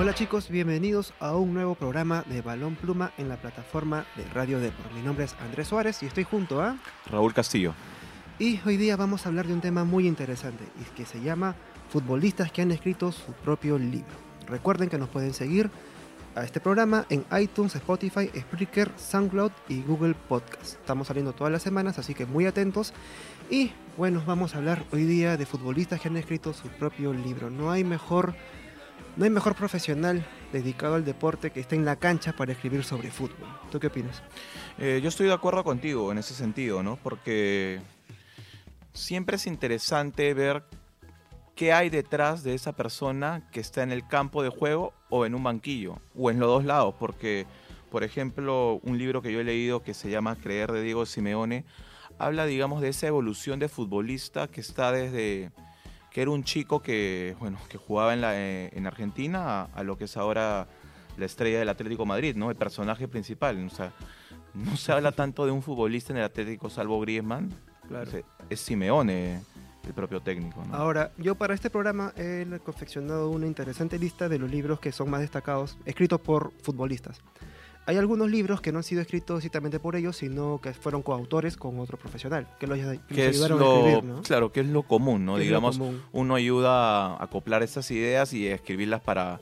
Hola chicos, bienvenidos a un nuevo programa de Balón Pluma en la plataforma de Radio Depor. Mi nombre es Andrés Suárez y estoy junto a... Raúl Castillo. Y hoy día vamos a hablar de un tema muy interesante y que se llama futbolistas que han escrito su propio libro. Recuerden que nos pueden seguir a este programa en iTunes, Spotify, Spreaker, SoundCloud y Google Podcast. Estamos saliendo todas las semanas, así que muy atentos. Y bueno, vamos a hablar hoy día de futbolistas que han escrito su propio libro. No hay mejor no hay mejor profesional dedicado al deporte que esté en la cancha para escribir sobre fútbol. ¿Tú qué opinas? Eh, yo estoy de acuerdo contigo en ese sentido, ¿no? Porque siempre es interesante ver qué hay detrás de esa persona que está en el campo de juego o en un banquillo, o en los dos lados, porque, por ejemplo, un libro que yo he leído que se llama Creer de Diego Simeone, habla, digamos, de esa evolución de futbolista que está desde que era un chico que, bueno, que jugaba en, la, eh, en Argentina a, lo que es ahora la estrella del Atlético Madrid, ¿no? El personaje principal. O sea, no se habla tanto de un futbolista en el Atlético salvo Griezmann. Claro. Es, Simeone el propio técnico. Ahora, yo para este programa he confeccionado una interesante lista de los libros que son más destacados, escritos por futbolistas. Hay algunos libros que no han sido escritos exactamente por ellos, sino que fueron coautores con otro profesional, que los, ayudaron a escribir, ¿no? Claro, que es lo común, ¿no? Digamos, uno ayuda a acoplar estas ideas y escribirlas para,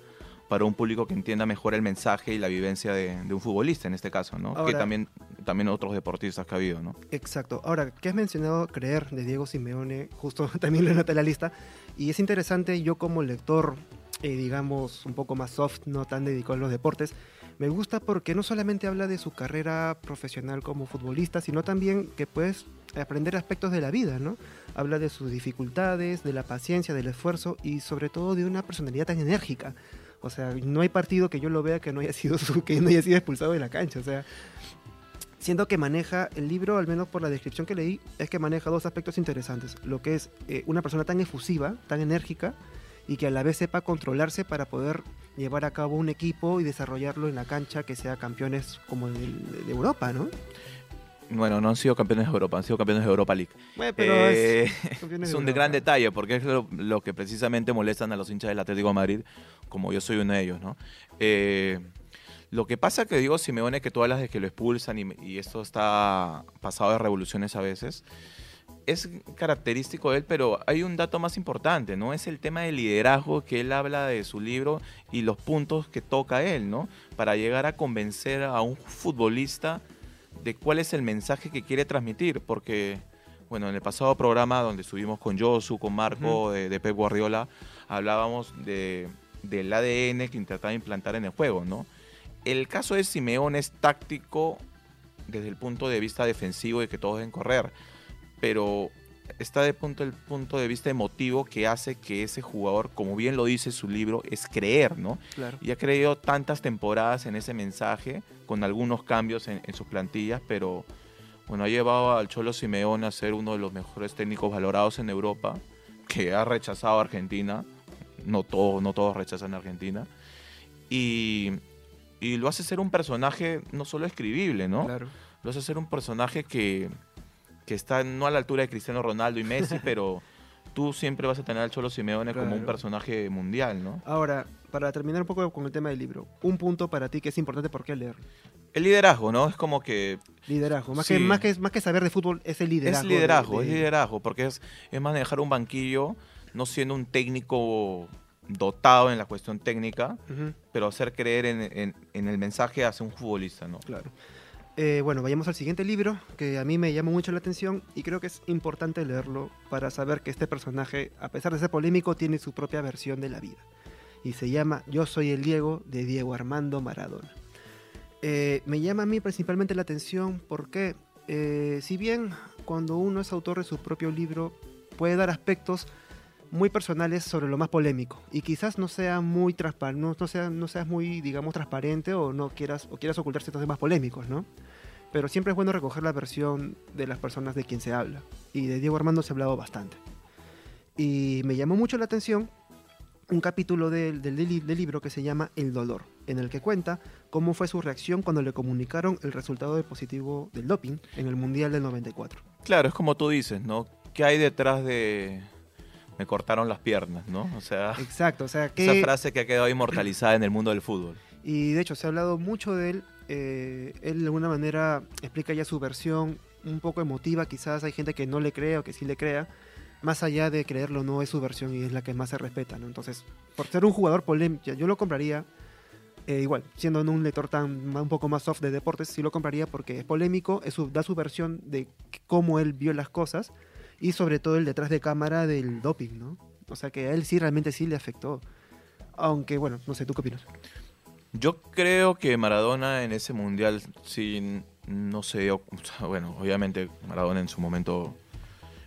para un público que entienda mejor el mensaje y la vivencia de, un futbolista en este caso, ¿no? que también, también otros deportistas que ha habido, ¿no? Exacto. Ahora, ¿qué has mencionado Creer de Diego Simeone? Justo también lo noté en la lista. Y es interesante, yo como lector, eh, digamos, un poco más soft, no tan dedicado a los deportes, me gusta porque no solamente habla de su carrera profesional como futbolista, sino también que puedes aprender aspectos de la vida, ¿no? Habla de sus dificultades, de la paciencia, del esfuerzo y sobre todo de una personalidad tan enérgica. O sea, no hay partido que yo lo vea que no haya sido, su, que no haya sido expulsado de la cancha. O sea, siendo que maneja el libro, al menos por la descripción que leí, es que maneja dos aspectos interesantes. Lo que es eh, una persona tan efusiva, tan enérgica, y que a la vez sepa controlarse para poder llevar a cabo un equipo y desarrollarlo en la cancha que sea campeones como de, Europa, ¿no? Bueno, no han sido campeones de Europa, han sido campeones de Europa League. pero es, eh, un gran detalle, porque es lo, que precisamente molestan a los hinchas del Atlético de Madrid, como yo soy uno de ellos, ¿no? Eh, lo que pasa que digo Simeone que todas las de que lo expulsan y, y esto está pasado de revoluciones a veces, es característico de él, pero hay un dato más importante, ¿no? Es el tema del liderazgo que él habla de su libro y los puntos que toca él, ¿no? Para llegar a convencer a un futbolista de cuál es el mensaje que quiere transmitir, porque, bueno, en el pasado programa donde estuvimos con Josu, con Marco, de, Pep Guardiola, hablábamos de, del ADN que intentaba implantar en el juego, ¿no? El caso de Simeón es táctico desde el punto de vista defensivo y que todos deben correr pero está de punto el punto de vista emotivo que hace que ese jugador, como bien lo dice su libro, es creer, ¿no? Y ha creído tantas temporadas en ese mensaje, con algunos cambios en, sus plantillas, pero bueno, ha llevado al Cholo Simeone a ser uno de los mejores técnicos valorados en Europa, que ha rechazado a Argentina, no, todo, no todos rechazan a Argentina, y, y lo hace ser un personaje no solo escribible, ¿no? Claro. Lo hace ser un personaje que que está no a la altura de Cristiano Ronaldo y Messi, pero tú siempre vas a tener al Cholo Simeone como un personaje mundial, ¿no? Ahora, para terminar un poco con el tema del libro, un punto para ti que es importante, ¿por qué leer? El liderazgo, ¿no? Es como que... Liderazgo, más, que, más, que, más que saber de fútbol, es el liderazgo. Es liderazgo, es liderazgo, porque es, es manejar un banquillo, no siendo un técnico dotado en la cuestión técnica, pero hacer creer en, en, en, el mensaje hacia un futbolista, ¿no? Claro. Eh, bueno, vayamos al siguiente libro, que a mí me llama mucho la atención y creo que es importante leerlo para saber que este personaje, a pesar de ser polémico, tiene su propia versión de la vida. Y se llama Yo soy el Diego de Diego Armando Maradona. Eh, me llama a mí principalmente la atención porque, eh, si bien cuando uno es autor de su propio libro, puede dar aspectos muy personales sobre lo más polémico y quizás no sea muy transparente, no, sea, no seas muy, digamos, transparente o no quieras o quieras ocultar ciertos temas polémicos, ¿no? Pero siempre es bueno recoger la versión de las personas de quien se habla y de Diego Armando se ha hablado bastante. Y me llamó mucho la atención un capítulo del, del, libro que se llama El dolor, en el que cuenta cómo fue su reacción cuando le comunicaron el resultado de positivo del doping en el Mundial del 94. Claro, es como tú dices, ¿no? ¿Qué hay detrás de, me cortaron las piernas, ¿no? O sea, Exacto, o sea que... esa frase que ha quedado inmortalizada en el mundo del fútbol. Y de hecho se ha hablado mucho de él. eh, él de alguna manera explica ya su versión un poco emotiva. Quizás hay gente que no le cree o que sí le crea. Más allá de creerlo, no es su versión y es la que más se respeta. ¿no? Entonces, por ser un jugador polémico, yo lo compraría. eh, igual, siendo un lector tan un poco más soft de deportes, sí lo compraría porque es polémico, es su- da su versión de cómo él vio las cosas y sobre todo el detrás de cámara del doping, ¿no? O sea que a él sí realmente sí le afectó. Aunque, bueno, no sé, ¿tú qué opinas? Yo creo que Maradona en ese mundial sí no se dio, bueno, obviamente Maradona en su momento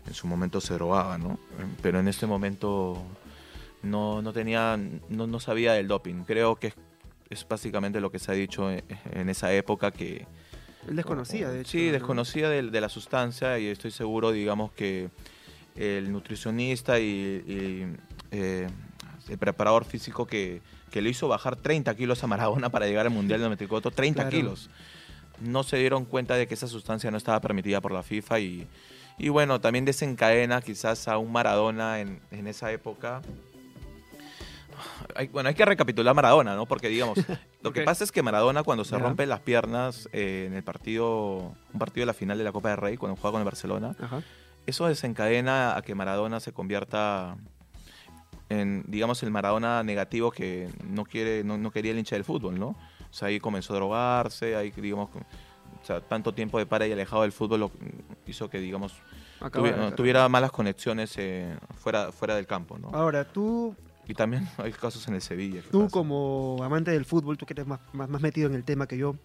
en su momento se drogaba, ¿no? Pero en este momento no, no tenía, no, no sabía del doping. Creo que es, es básicamente lo que se ha dicho en esa época que Él desconocía, de hecho. Sí, ¿no? desconocía de, de la sustancia y estoy seguro, digamos, que el nutricionista y, y, eh, el preparador físico que, que le hizo bajar 30 kilos a Maradona para llegar al Mundial del 94, 30 Claro. kilos. No se dieron cuenta de que esa sustancia no estaba permitida por la FIFA y, y bueno, también desencadena quizás a un Maradona en, en esa época. Hay- bueno, hay que recapitular Maradona, ¿no? Porque digamos, lo que pasa es que Maradona cuando se Ya. rompe las piernas eh, en el partido, un partido de la final de la Copa del Rey, cuando juega con el Barcelona, eso desencadena a que Maradona se convierta en, digamos, el Maradona negativo que no quiere, no, no quería el hincha del fútbol, ¿no? O sea, ahí comenzó a drogarse, ahí, digamos, o sea, tanto tiempo de para y alejado del fútbol lo- hizo que, digamos, tuviera malas conexiones eh, fuera, fuera del campo, ¿no? Ahora, tú, Y también hay casos en el Sevilla. que tú pasan. como amante del fútbol, tú que eres más, más, más metido en el tema que yo,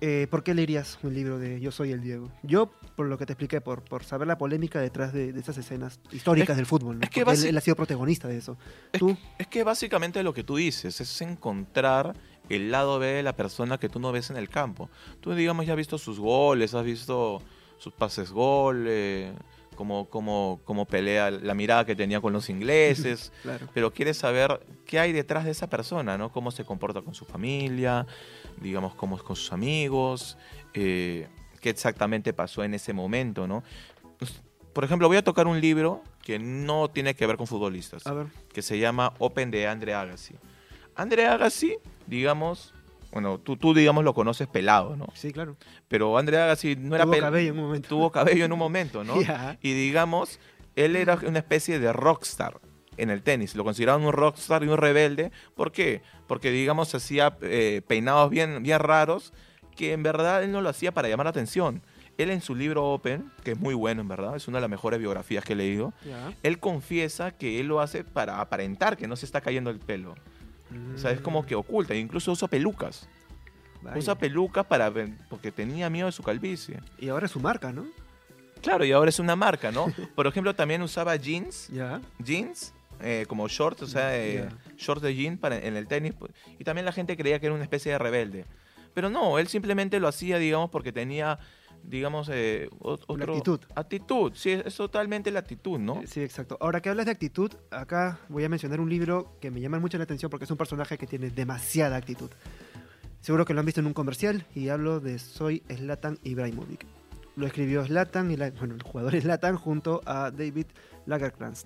eh, ¿por qué leerías un libro de Yo soy el Diego? Yo, por lo que te expliqué, por, por saber la polémica detrás de, de esas escenas históricas Es- del fútbol, ¿no? es que él, él ha sido protagonista de eso. Es Tú, Es que básicamente lo que tú dices es encontrar el lado B de la persona que tú no ves en el campo. Tú, digamos, ya has visto sus goles, has visto sus pases gol, eh, cómo, cómo- cómo pelea, la mirada que tenía con los ingleses, claro. pero quieres saber qué hay detrás de esa persona, ¿no? Cómo se comporta con su familia, digamos, cómo es con sus amigos, eh, qué exactamente pasó en ese momento, ¿no? Por ejemplo, voy a tocar un libro que no tiene que ver con futbolistas A ver, que se llama Open de Andre Agassi. Andre Agassi, digamos, bueno, tú, tú digamos lo conoces pelado, ¿no? sí, claro. Pero Andre Agassi no era Tuvo pel- cabello en un momento. tuvo cabello en un momento, ¿no? Ya. Y digamos, él era una especie de rockstar en el tenis. Lo consideraban un rockstar y un rebelde. ¿Por qué? Porque, digamos, hacía eh, peinados bien, bien raros que en verdad él no lo hacía para llamar la atención. Él en su libro Open, que es muy bueno en verdad, es una de las mejores biografías que he leído, él confiesa que él lo hace para aparentar que no se está cayendo el pelo. O sea, es como que oculta, incluso usa pelucas. Vaya. Usa pelucas para ver- porque tenía miedo de su calvicie. Y ahora es su marca, ¿no? Claro, y ahora es una marca, ¿no? Por ejemplo, también usaba jeans, Ya. jeans eh, como shorts, o sea, eh, shorts de jean para, en el tenis. pues, Y también la gente creía que era una especie de rebelde. Pero no, él simplemente lo hacía, digamos, porque tenía, digamos, eh, otro- actitud. Actitud, sí, es totalmente la actitud, ¿no? Sí, exacto. Ahora que hablas de actitud, acá voy a mencionar un libro que me llama mucho la atención porque es un personaje que tiene demasiada actitud. Seguro que lo han visto en un comercial y hablo de Soy Zlatan Ibrahimovic. Lo escribió Zlatan, y la- bueno, el jugador Zlatan junto a David Lagercrantz.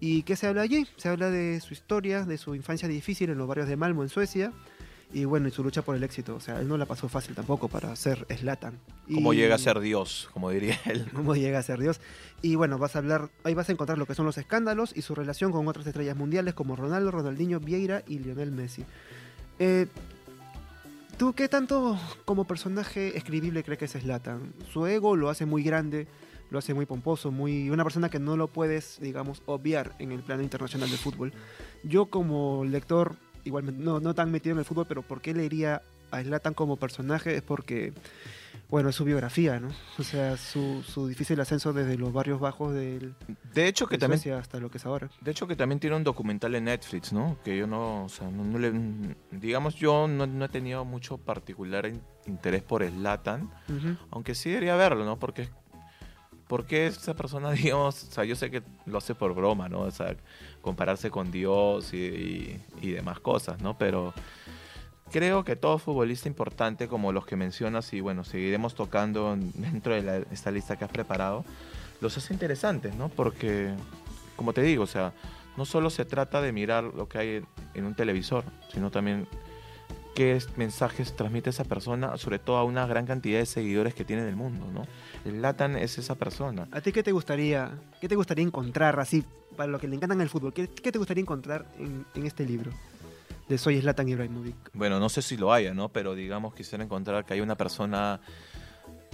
¿Y qué se habla allí? Se habla de su historia, de su infancia difícil en los barrios de Malmo, en Suecia. Y bueno, y su lucha por el éxito. O sea, él no la pasó fácil tampoco para ser Zlatan. Como llega a ser Dios, como diría él. cómo llega a ser Dios. Y bueno, vas a hablar, ahí vas a encontrar lo que son los escándalos y su relación con otras estrellas mundiales como Ronaldo, Ronaldinho, Vieira y Lionel Messi. Eh, ¿Tú qué tanto como personaje escribible crees que es Zlatan? Su ego lo hace muy grande, lo hace muy pomposo, muy una persona que no lo puedes, digamos, obviar en el plano internacional del fútbol. Yo como lector, igual no, no tan metido en el fútbol, pero ¿por qué leería a Zlatan como personaje? Es porque bueno, es su biografía, ¿no? O sea, su, su difícil ascenso desde los barrios bajos del, De hecho, que de también Suecia hasta lo que es ahora. De hecho, que también tiene un documental en Netflix, ¿no? Que yo no, o sea, no, no le, digamos, yo no, no he tenido mucho particular in- interés por Slatan, Ujú. aunque sí debería verlo, ¿no? Porque, porque esa persona, digamos, o sea, yo sé que lo hace por broma, ¿no? O sea, compararse con Dios y, y- demás cosas, ¿no? Pero creo que todo futbolista importante, como los que mencionas, y bueno, seguiremos tocando dentro de la- esta lista que has preparado, los hace interesantes, ¿no? Porque como te digo, o sea, no solo se trata de mirar lo que hay en un televisor, sino también qué es- mensajes transmite esa persona, sobre todo a una gran cantidad de seguidores que tiene en el mundo, ¿no? El Latan es esa persona. ¿A ti qué te gustaría, qué te gustaría encontrar así, para lo que le encantan el fútbol? ¿Qué, qué te gustaría encontrar en, en este libro de Soy Zlatan Ibrahimovic? Bueno, no sé si lo haya, ¿no? Pero digamos, quisiera encontrar que hay una persona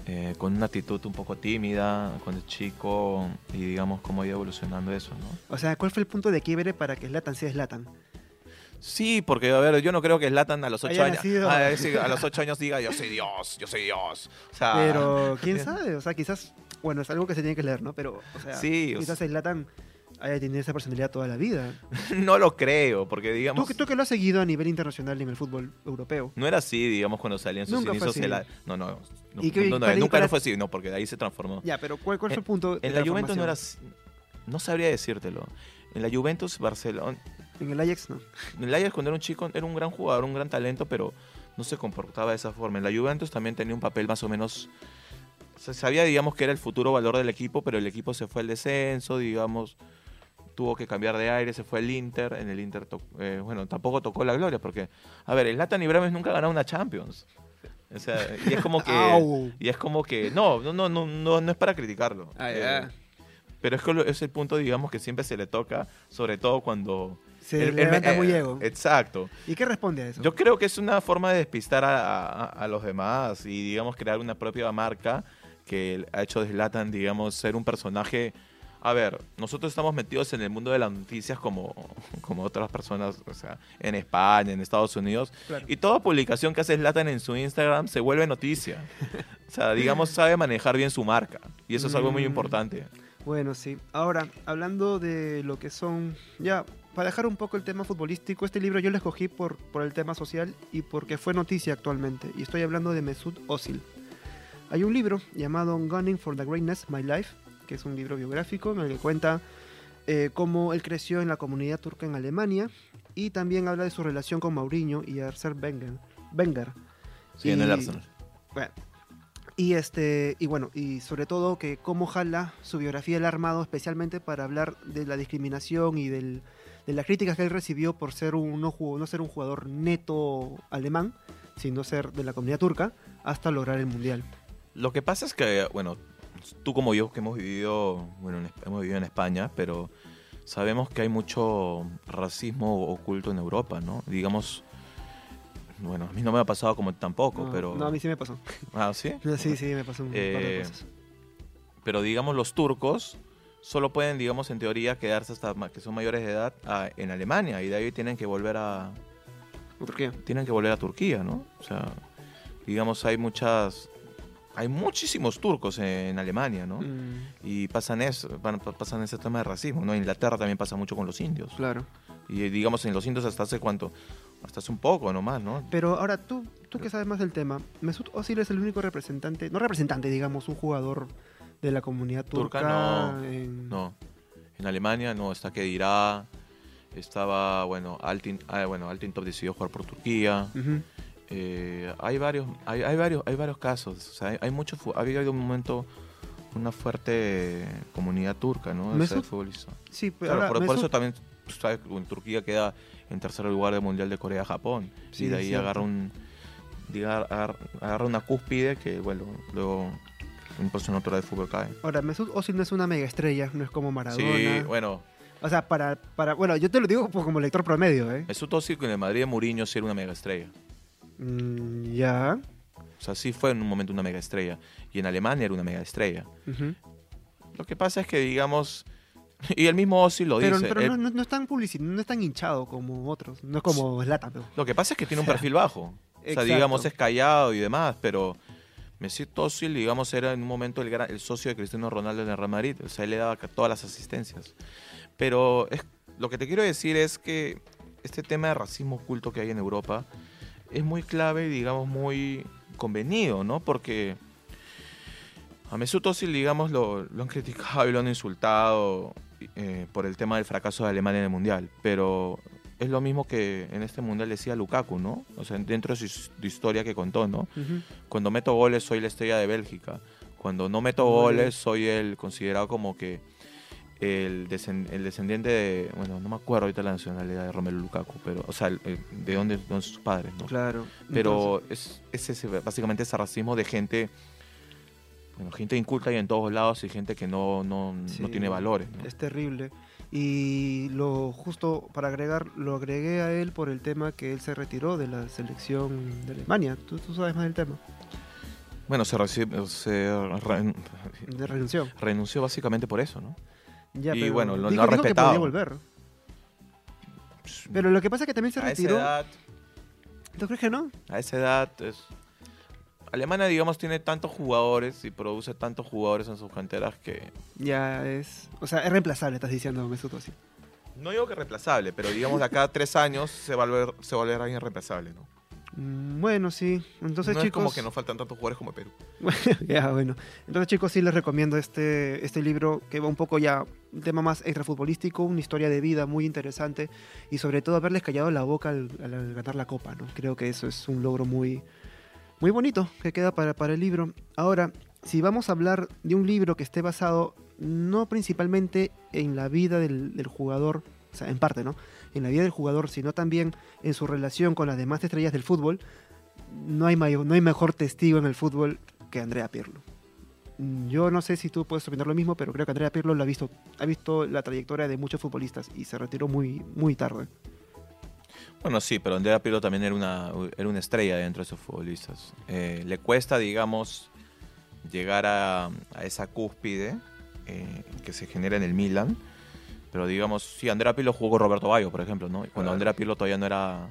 eh, con una actitud un poco tímida, con el chico, y digamos cómo ha ido evolucionando eso, ¿no? O sea, ¿cuál fue el punto de quiebre para que Zlatan sea Zlatan? Sí, porque, a ver, yo no creo que Zlatan a los ocho años, a, sí, a los ocho años diga, yo soy Dios, yo soy Dios. O sea, Pero, ¿quién sabe? O sea, quizás, bueno, es algo que se tiene que leer, ¿no? Pero, o sea, Sí, o quizás Zlatan haya tenido esa personalidad toda la vida. no lo creo, porque digamos... Tú, tú que lo has seguido a nivel internacional en el fútbol europeo. No era así, digamos, cuando salían sus Nunca fue inicios. así. en la- No, no, no, ¿Y qué- no, no, para- nunca para- no fue así, no, porque de ahí se transformó. Ya, pero ¿cuál, cuál fue el punto? de En la Juventus no era así. No sabría decírtelo. En la Juventus, Barcelona, En el Ajax no. En el Ajax cuando era un chico era un gran jugador, un gran talento, pero no se comportaba de esa forma. En la Juventus también tenía un papel más o menos... Se sabía, digamos, que era el futuro valor del equipo, pero el equipo se fue al descenso, digamos, tuvo que cambiar de aire, se fue al Inter. En el Inter, eh, bueno, tampoco tocó la gloria, porque, a ver, el Latan Ibrahimovic nunca ha ganado una Champions. O sea, y es como que... Y es como que... No, no, no, no, no, no es para criticarlo. Ah, Eh, ya. pero es que es el punto, digamos, que siempre se le toca, sobre todo cuando... Se el- levanta eh, muy ego. Exacto. ¿Y qué responde a eso? Yo creo que es una forma de despistar a, a- a los demás y, digamos, crear una propia marca que ha hecho de Zlatan, digamos, ser un personaje... A ver, nosotros estamos metidos en el mundo de las noticias como, como otras personas, o sea, en España, en Estados Unidos, Claro. y toda publicación que hace Zlatan en su Instagram se vuelve noticia. O sea, digamos, sabe manejar bien su marca, y eso es algo muy Mm. importante. Bueno, sí. Ahora, hablando de lo que son, ya, para dejar un poco el tema futbolístico, este libro yo lo escogí por, por el tema social y porque fue noticia actualmente. Y estoy hablando de Mesut Özil. Hay un libro llamado Gunning for the Greatness, My Life, que es un libro biográfico en el que cuenta eh, cómo él creció en la comunidad turca en Alemania y también habla de su relación con Mourinho y Arsène Wenger. Wenger. Sí, en el Arsenal. bueno, y este y bueno, y sobre todo que cómo jala su biografía el armado especialmente para hablar de la discriminación y del, de las críticas que él recibió por ser un no, no ser un jugador neto alemán, sino ser de la comunidad turca hasta lograr el mundial. Lo que pasa es que, bueno, tú como yo que hemos vivido, bueno, en, hemos vivido en España, pero sabemos que hay mucho racismo oculto en Europa, ¿no? Digamos, bueno, a mí no me ha pasado como tampoco, No, pero... no, a mí sí me pasó. Ah, ¿sí? Sí, sí, me pasó un par de Eh, cosas. Pero digamos, los turcos solo pueden, digamos, en teoría quedarse hasta que son mayores de edad a- en Alemania y de ahí tienen que volver a, ¿Por qué? tienen que volver a Turquía, ¿no? O sea, digamos, hay muchas... Hay muchísimos turcos en Alemania, ¿no? Mm, Y pasan eso, pasan ese tema de racismo, ¿no? En Inglaterra también pasa mucho con los indios. claro. Y digamos en los indios hasta hace cuánto, hasta hace un poco nomás, ¿no? Pero ahora tú, tú que sabes más del tema, Mesut Özil es el único representante, no representante, digamos, un jugador de la comunidad turca. Turca, no, en- No. En Alemania no, está Kedirá, estaba, bueno, Altin, ah, bueno, Altin Top decidió jugar por Turquía. Eh, hay varios, hay, hay varios, hay varios casos. O sea, hay, hay mucho, ha habido un momento una fuerte comunidad turca, ¿no? De futbolistas. Sí, pero Claro, ahora por, eso también pues, sabes, en Turquía queda en tercer lugar del Mundial de Corea-Japón. Sí, y de ahí agarra un diga- agar- agarra una cúspide que, bueno, luego un personaje de fútbol cae. Ahora, Mesut Özil no es una mega estrella, no es como Maradona. Sí, bueno, O sea, para, para, bueno, yo te lo digo como lector promedio, ¿eh? Mesut Özil con el Madrid de Mourinho sí era una mega estrella. Mm, ya. O sea, sí fue en un momento una mega estrella. Y en Alemania era una mega estrella. Lo que pasa es que, digamos, y el mismo Ozil lo Pero, dice. pero no, no, no es tan publici- no es tan hinchado como otros, no es como Zlatan. pero- Lo que pasa es que tiene un perfil bajo. O sea, digamos, es callado y demás, pero Mesut Özil, digamos, era en un momento el, gran- el socio de Cristiano Ronaldo en el Real Madrid. O sea, él le daba todas las asistencias. Pero es- lo que te quiero decir es que este tema de racismo oculto que hay en Europa es muy clave y, digamos, muy convenido, ¿no? Porque a Mesut Özil, digamos, lo, lo han criticado y lo han insultado eh, por el tema del fracaso de Alemania en el Mundial. Pero es lo mismo que en este Mundial decía Lukaku, ¿no? O sea, dentro de su de historia que contó, ¿no? Ujú. Cuando meto goles soy la estrella de Bélgica. Cuando no meto goles soy el considerado como que el, desen- el descendiente de, bueno, no me acuerdo ahorita la nacionalidad de Romelu Lukaku, pero, o sea, el- el- de dónde, son sus padres, ¿no? Claro. Pero es, es ese, básicamente ese racismo de gente, bueno, gente inculta y en todos lados y gente que no, no, no tiene valores, ¿no? Es terrible. Y lo justo para agregar, lo agregué a él por el tema que él se retiró de la selección de Alemania. Tú, tú sabes más del tema. Bueno, se, reci- se re- De renunció. renunció básicamente por eso, ¿no? Ya, Y pero bueno, lo- ha dijo respetado. volver. Pero lo que pasa es que también se a esa retiró. edad, ¿Tú crees que no? a esa edad es... Alemania, digamos, tiene tantos jugadores y produce tantos jugadores en sus canteras que... Ya es. O sea, es reemplazable, estás diciendo, Mesut Özil. No digo que reemplazable, pero digamos de acá a tres años se va a volver, se va a volver alguien reemplazable, ¿no? Mm, Bueno, sí. Entonces, no es chicos. como que nos faltan tantos jugadores como Perú. ya, bueno. Entonces, chicos, sí les recomiendo este, este libro que va un poco ya un tema más extrafutbolístico, una historia de vida muy interesante y sobre todo haberles callado la boca al- al ganar la copa, ¿no? Creo que eso es un logro muy, muy bonito que queda para, para el libro. Ahora, si vamos a hablar de un libro que esté basado no principalmente en la vida del, del jugador, o sea, en parte, ¿no? En la vida del jugador, sino también en su relación con las demás estrellas del fútbol, no hay, mayor, no hay mejor testigo en el fútbol que Andrea Pirlo. Yo no sé si tú puedes opinar lo mismo, pero creo que Andrea Pirlo lo ha visto, ha visto la trayectoria de muchos futbolistas y se retiró muy, muy tarde. Bueno, sí, pero Andrea Pirlo también era una, era una estrella dentro de esos futbolistas. Eh, le cuesta, digamos, llegar a, a esa cúspide eh, que se genera en el Milan. Pero digamos, sí, Andrea Pirlo jugó con Roberto Bayo, por ejemplo, ¿no? Y Cuando. Andrea Pirlo todavía no era,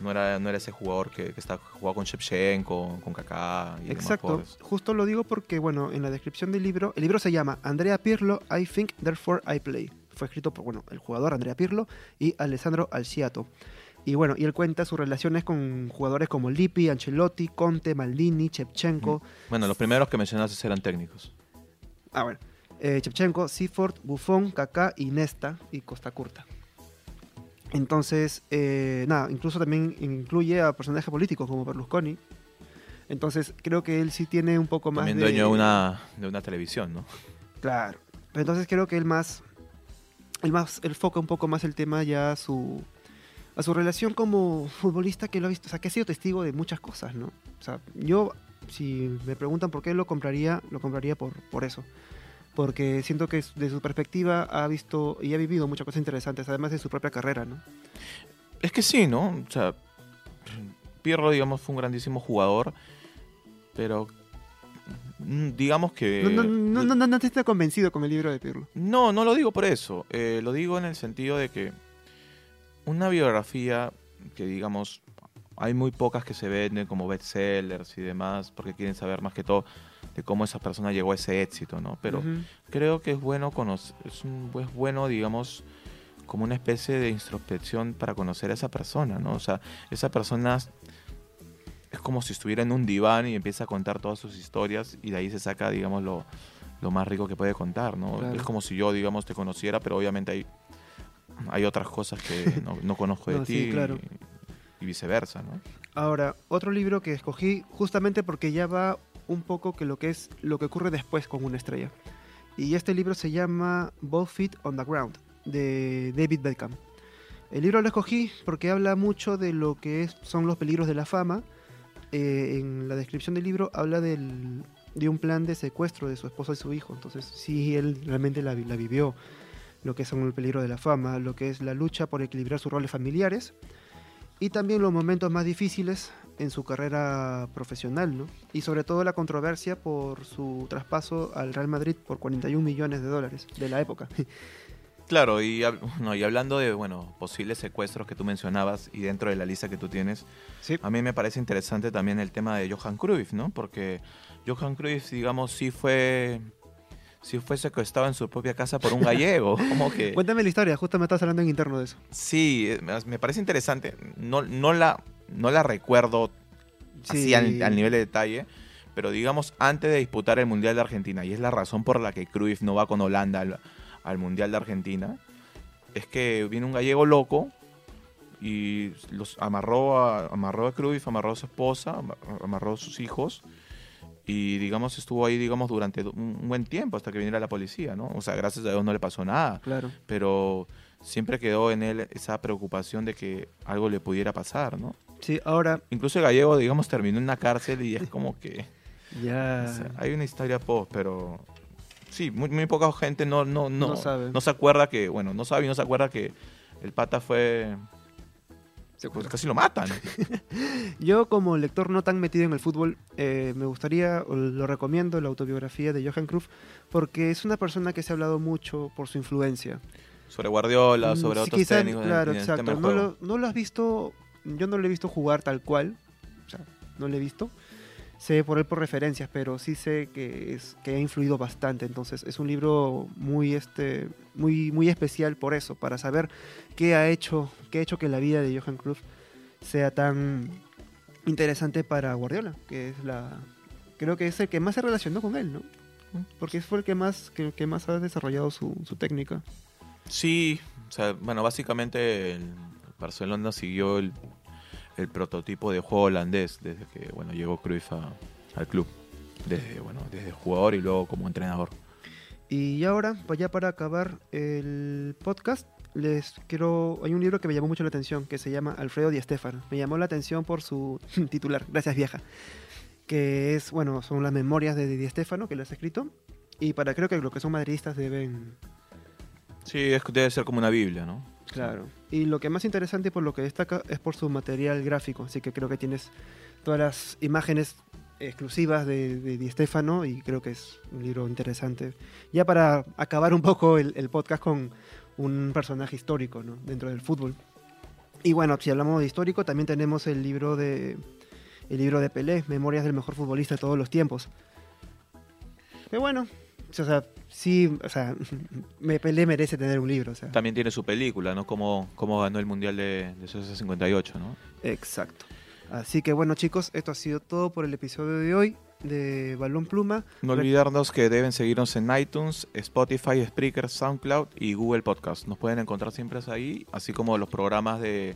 no era, no era ese jugador que, que está, jugaba con Shevchenko, con Kaká y Exacto, justo lo digo porque, bueno, en la descripción del libro, el libro se llama Andrea Pirlo, I Think, Therefore I Play. Fue escrito por, bueno, el jugador Andrea Pirlo y Alessandro Alciato. Y bueno, y él cuenta sus relaciones con jugadores como Lippi, Ancelotti, Conte, Maldini, Shevchenko, Bueno, los primeros que mencionaste eran técnicos. Ah, bueno. Eh, Shevchenko, Seaford, Buffon, Kaká y Nesta y Costa Curta. Entonces, eh, nada, incluso también incluye a personajes políticos como Berlusconi. Entonces, creo que él sí tiene un poco más También de... dueño de una, de una televisión, ¿no? Claro. Pero entonces creo que él más... Él más... Él foca un poco más el tema ya su... A su relación como futbolista que lo ha visto... O sea, que ha sido testigo de muchas cosas, ¿no? O sea, yo... Si me preguntan por qué lo compraría, lo compraría por, por eso porque siento que de su perspectiva ha visto y ha vivido muchas cosas interesantes, además de su propia carrera, ¿no? Es que sí, ¿no? O sea, Pirlo, digamos, fue un grandísimo jugador, pero mm, digamos que... No, no, no, no, no, no te está convencido con el libro de Pirlo. No, no lo digo por eso. Eh, lo digo en el sentido de que una biografía que, digamos, hay muy pocas que se venden como bestsellers y demás, porque quieren saber más que todo de cómo esa persona llegó a ese éxito, ¿no? Pero creo que es bueno conocer, es, un, es bueno, digamos, como una especie de introspección para conocer a esa persona, ¿no? O sea, esa persona es como si estuviera en un diván y empieza a contar todas sus historias y de ahí se saca, digamos, lo, lo más rico que puede contar, ¿no? Claro. Es como si yo, digamos, te conociera, pero obviamente hay, hay otras cosas que no, no conozco de No, ti sí, claro. y, y viceversa, ¿no? Ahora, otro libro que escogí justamente porque ya va un poco que lo que es lo que ocurre después con una estrella. Y este libro se llama Both Feet on the Ground, de David Beckham. El libro lo escogí porque habla mucho de lo que es- son los peligros de la fama. Eh, en la descripción del libro habla del- de un plan de secuestro de su esposa y su hijo. Entonces, sí, él realmente la, la vivió. Lo que son el peligro de la fama, lo que es la lucha por equilibrar sus roles familiares y también los momentos más difíciles en su carrera profesional, ¿no? Y sobre todo la controversia por su traspaso al Real Madrid por 41 millones de dólares de la época. Claro, y, no, y hablando de bueno posibles secuestros que tú mencionabas y dentro de la lista que tú tienes, Sí. a mí me parece interesante también el tema de Johan Cruyff, ¿no? Porque Johan Cruyff, digamos, sí fue, sí fue secuestrado en su propia casa por un gallego. Como que Cuéntame la historia, justo me estás hablando en interno de eso. sí, eh, me- parece interesante. No, no la, no la recuerdo así Sí. al, al nivel de detalle. Pero digamos, antes de disputar el Mundial de Argentina, y es la razón por la que Cruyff no va con Holanda al, al Mundial de Argentina, es que viene un gallego loco y los amarró a, amarró a Cruyff, amarró a su esposa, ama- amarró a sus hijos y digamos estuvo ahí digamos durante un buen tiempo hasta que viniera la policía, ¿no? O sea, gracias a Dios no le pasó nada. Claro. Pero siempre quedó en él esa preocupación de que algo le pudiera pasar, ¿no? Sí, ahora... Incluso gallego, digamos, terminó en una cárcel y es como que... ya... o sea, hay una historia post, pero... Sí, muy, muy poca gente no, no, no, No sabe. no se acuerda que... Bueno, no sabe y no se acuerda que el pata fue... Pues casi lo matan. Yo como lector no tan metido en el fútbol, eh, me gustaría, o lo recomiendo, la autobiografía de Johan Cruyff, porque es una persona que se ha hablado mucho por su influencia. sobre Guardiola, Mm, sobre sí, otros quizá- técnicos. en- Claro, en tema exacto. No lo, no lo has visto, yo no lo he visto jugar tal cual, o sea, no lo he visto. Sé por él por referencias, pero sí sé que, es, que ha influido bastante. Entonces es un libro muy, este, muy, muy especial por eso, para saber qué ha hecho, qué ha hecho que la vida de Johan Cruyff sea tan interesante para Guardiola, que es la, creo que es el que más se relacionó con él, ¿no? Porque fue el que más, que, que más ha desarrollado su, su técnica. Sí, o sea, bueno, básicamente el Barcelona siguió el, el prototipo de juego holandés desde que, bueno, llegó Cruyff al club. Desde, bueno, desde jugador y luego como entrenador. Y ahora, pues ya para acabar el podcast, les quiero. Hay un libro que me llamó mucho la atención que se llama Alfredo Di Stéfano. Me llamó la atención por su titular, gracias vieja. Que es, bueno, son las memorias de Di Stéfano que lo has escrito. Y para creo que lo que son madridistas deben. Sí, es, debe ser como una Biblia, ¿no? Claro. Y lo que más interesante por lo que destaca es por su material gráfico. Así que creo que tienes todas las imágenes exclusivas de, de Di Stéfano y creo que es un libro interesante. Ya para acabar un poco el, el podcast con un personaje histórico ¿no? dentro del fútbol. Y bueno, si hablamos de histórico, también tenemos el libro de el libro de Pelé, Memorias del mejor futbolista de todos los tiempos. Que bueno, o sea, sí, o sea, me Pelé merece tener un libro, o sea. También tiene su película, ¿no? Cómo, cómo ganó el Mundial de, de Suecia 58, ¿no? Exacto. Así que bueno chicos, esto ha sido todo por el episodio de hoy de Balón Pluma. No olvidarnos que deben seguirnos en iTunes, Spotify, Spreaker, SoundCloud y Google Podcast. Nos pueden encontrar siempre ahí, así como los programas de,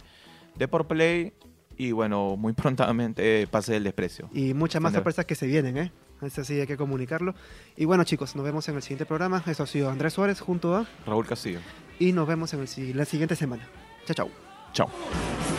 de por Play y bueno, muy prontamente eh, Pase del Desprecio. Y muchas más sorpresas que se vienen, ¿eh? Es así, hay que comunicarlo. Y bueno chicos, nos vemos en el siguiente programa. Esto ha sido Andrés Suárez junto a... Raúl Castillo. Y nos vemos en el la siguiente semana. Chao, chao. Chao.